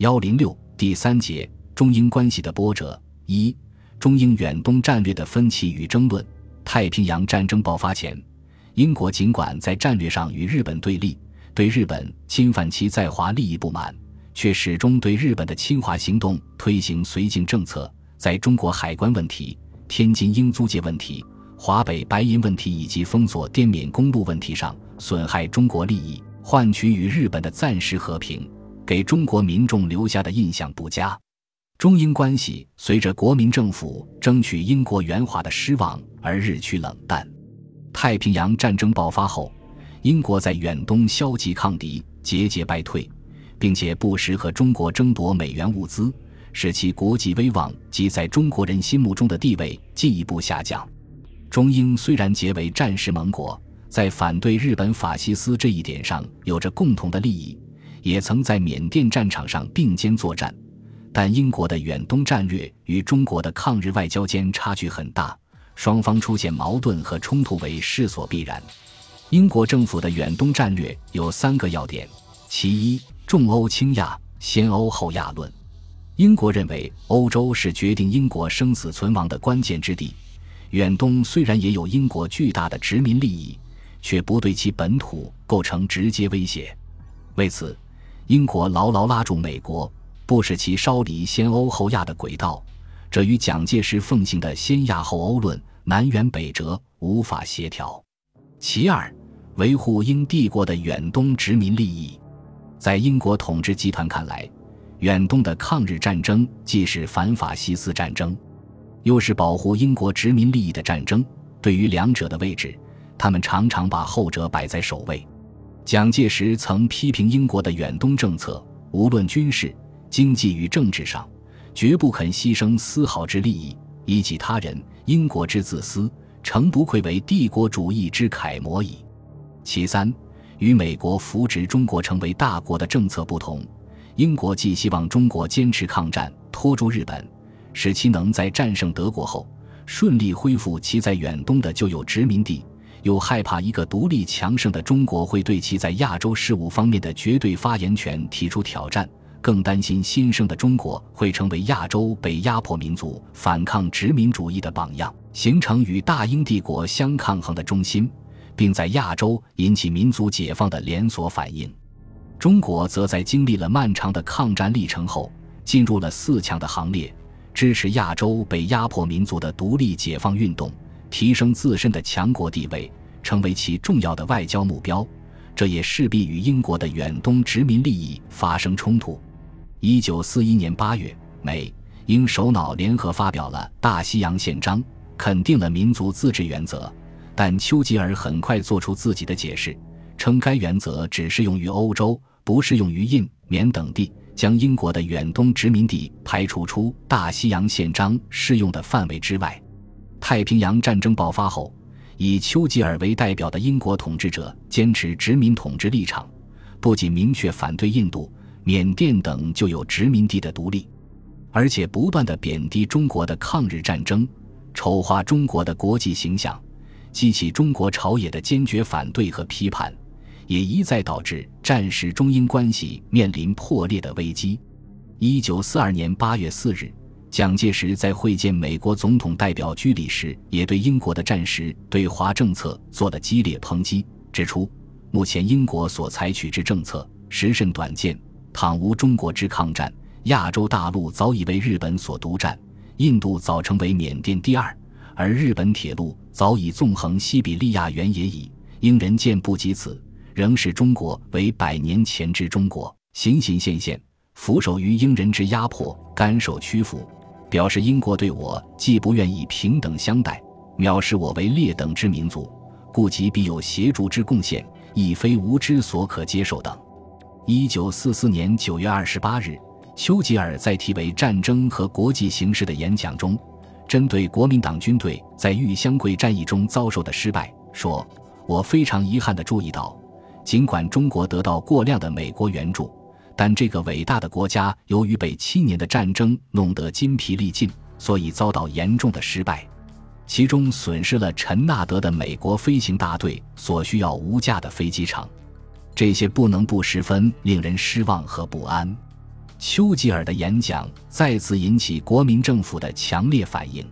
幺零六第三节中英关系的波折一中英远东战略的分歧与争论。太平洋战争爆发前，英国尽管在战略上与日本对立，对日本侵犯其在华利益不满，却始终对日本的侵华行动推行绥靖政策。在中国海关问题、天津英租界问题、华北白银问题以及封锁滇缅公路问题上，损害中国利益，换取与日本的暂时和平，给中国民众留下的印象不佳。中英关系随着国民政府争取英国援华的失望而日趋冷淡。太平洋战争爆发后，英国在远东消极抗敌，节节败退，并且不时和中国争夺美元物资，使其国际威望及在中国人心目中的地位进一步下降。中英虽然结为战时盟国，在反对日本法西斯这一点上有着共同的利益，也曾在缅甸战场上并肩作战。但英国的远东战略与中国的抗日外交间差距很大，双方出现矛盾和冲突为势所必然。英国政府的远东战略有三个要点：其一，重欧轻亚，先欧后亚论。英国认为欧洲是决定英国生死存亡的关键之地，远东虽然也有英国巨大的殖民利益，却不对其本土构成直接威胁。为此，英国牢牢拉住美国。不使其稍离先欧后亚的轨道，这与蒋介石奉行的先亚后欧论南辕北辙，无法协调。其二，维护英帝国的远东殖民利益，在英国统治集团看来，远东的抗日战争既是反法西斯战争，又是保护英国殖民利益的战争。对于两者的位置，他们常常把后者摆在首位。蒋介石曾批评英国的远东政策，无论军事。经济与政治上，绝不肯牺牲丝毫之利益，以己他人。英国之自私，诚不愧为帝国主义之楷模矣。其三，与美国扶植中国成为大国的政策不同，英国既希望中国坚持抗战，拖住日本，使其能在战胜德国后顺利恢复其在远东的旧有殖民地，又害怕一个独立强盛的中国会对其在亚洲事务方面的绝对发言权提出挑战。更担心新生的中国会成为亚洲被压迫民族反抗殖民主义的榜样，形成与大英帝国相抗衡的中心，并在亚洲引起民族解放的连锁反应。中国则在经历了漫长的抗战历程后，进入了四强的行列，支持亚洲被压迫民族的独立解放运动，提升自身的强国地位，成为其重要的外交目标。这也势必与英国的远东殖民利益发生冲突。一九四一年八月，美英首脑联合发表了《大西洋宪章》，肯定了民族自治原则。但丘吉尔很快做出自己的解释，称该原则只适用于欧洲，不适用于印缅等地，将英国的远东殖民地排除出《大西洋宪章》适用的范围之外。太平洋战争爆发后，以丘吉尔为代表的英国统治者坚持殖民统治立场，不仅明确反对印度。缅甸等就有殖民地的独立，而且不断的贬低中国的抗日战争，丑化中国的国际形象，激起中国朝野的坚决反对和批判，也一再导致战时中英关系面临破裂的危机。一九四二年八月四日，蒋介石在会见美国总统代表居里时，也对英国的战时对华政策做了激烈抨击，指出目前英国所采取之政策时甚短见。倘无中国之抗战，亚洲大陆早已为日本所独占，印度早成为缅甸第二，而日本铁路早已纵横西比利亚原野矣。英人见不及此，仍视中国为百年前之中国，形形现现，俯首于英人之压迫，甘受屈服，表示英国对我既不愿意平等相待，藐视我为劣等之民族，故即必有协助之贡献，亦非无知所可接受等。一九四四年九月二十八日，丘吉尔在题为《战争和国际形势》的演讲中，针对国民党军队在豫湘桂战役中遭受的失败，说：“我非常遗憾地注意到，尽管中国得到过量的美国援助，但这个伟大的国家由于被七年的战争弄得筋疲力尽，所以遭到严重的失败，其中损失了陈纳德的美国飞行大队所需要无价的飞机场。”这些不能不十分令人失望和不安。丘吉尔的演讲再次引起国民政府的强烈反应。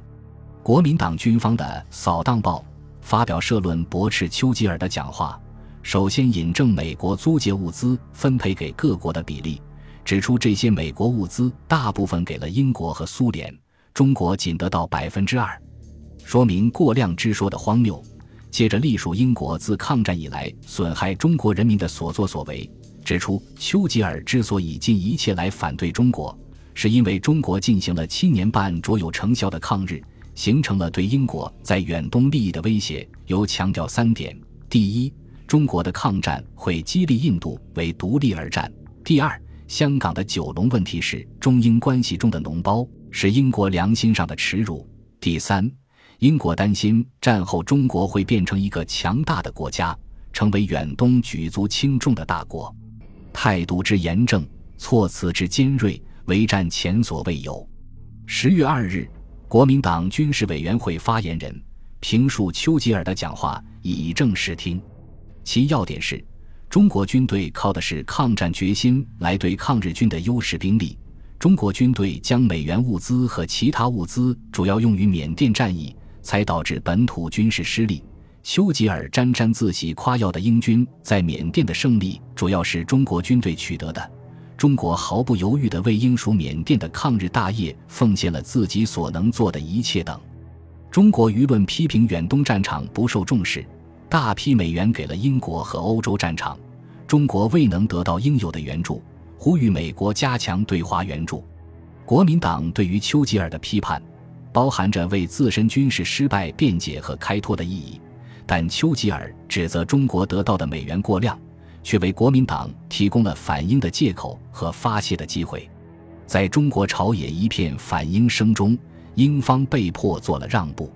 国民党军方的《扫荡报》发表社论驳斥丘吉尔的讲话，首先引证美国租借物资分配给各国的比例，指出这些美国物资大部分给了英国和苏联，中国仅得到百分之二，说明过量之说的荒谬。接着，隶属英国自抗战以来损害中国人民的所作所为，指出丘吉尔之所以尽一切来反对中国，是因为中国进行了七年半卓有成效的抗日，形成了对英国在远东利益的威胁。尤强调三点：第一，中国的抗战会激励印度为独立而战；第二，香港的九龙问题是中英关系中的脓包，是英国良心上的耻辱；第三。英国担心战后中国会变成一个强大的国家，成为远东举足轻重的大国，态度之严正，措辞之尖锐，为战前所未有。十月二日，国民党军事委员会发言人评述丘吉尔的讲话，以正视听。其要点是：中国军队靠的是抗战决心来对抗日军的优势兵力，中国军队将美元物资和其他物资主要用于缅甸战役。才导致本土军事失利。丘吉尔沾沾自喜夸耀的英军在缅甸的胜利，主要是中国军队取得的。中国毫不犹豫地为英属缅甸的抗日大业奉献了自己所能做的一切等。中国舆论批评远东战场不受重视，大批美元给了英国和欧洲战场，中国未能得到应有的援助，呼吁美国加强对华援助。国民党对于丘吉尔的批判。包含着为自身军事失败辩解和开脱的意义，但丘吉尔指责中国得到的美元过量，却为国民党提供了反英的借口和发泄的机会。在中国朝野一片反英声中，英方被迫做了让步。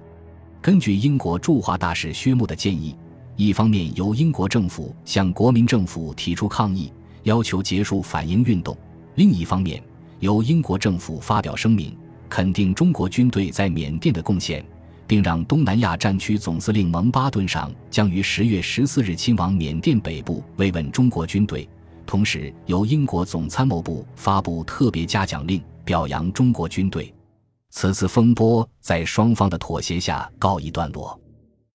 根据英国驻华大使薛穆的建议，一方面由英国政府向国民政府提出抗议，要求结束反英运动；另一方面由英国政府发表声明。肯定中国军队在缅甸的贡献，并让东南亚战区总司令蒙巴顿上将于十月十四日亲往缅甸北部慰问中国军队。同时，由英国总参谋部发布特别嘉奖令，表扬中国军队。此次风波在双方的妥协下告一段落。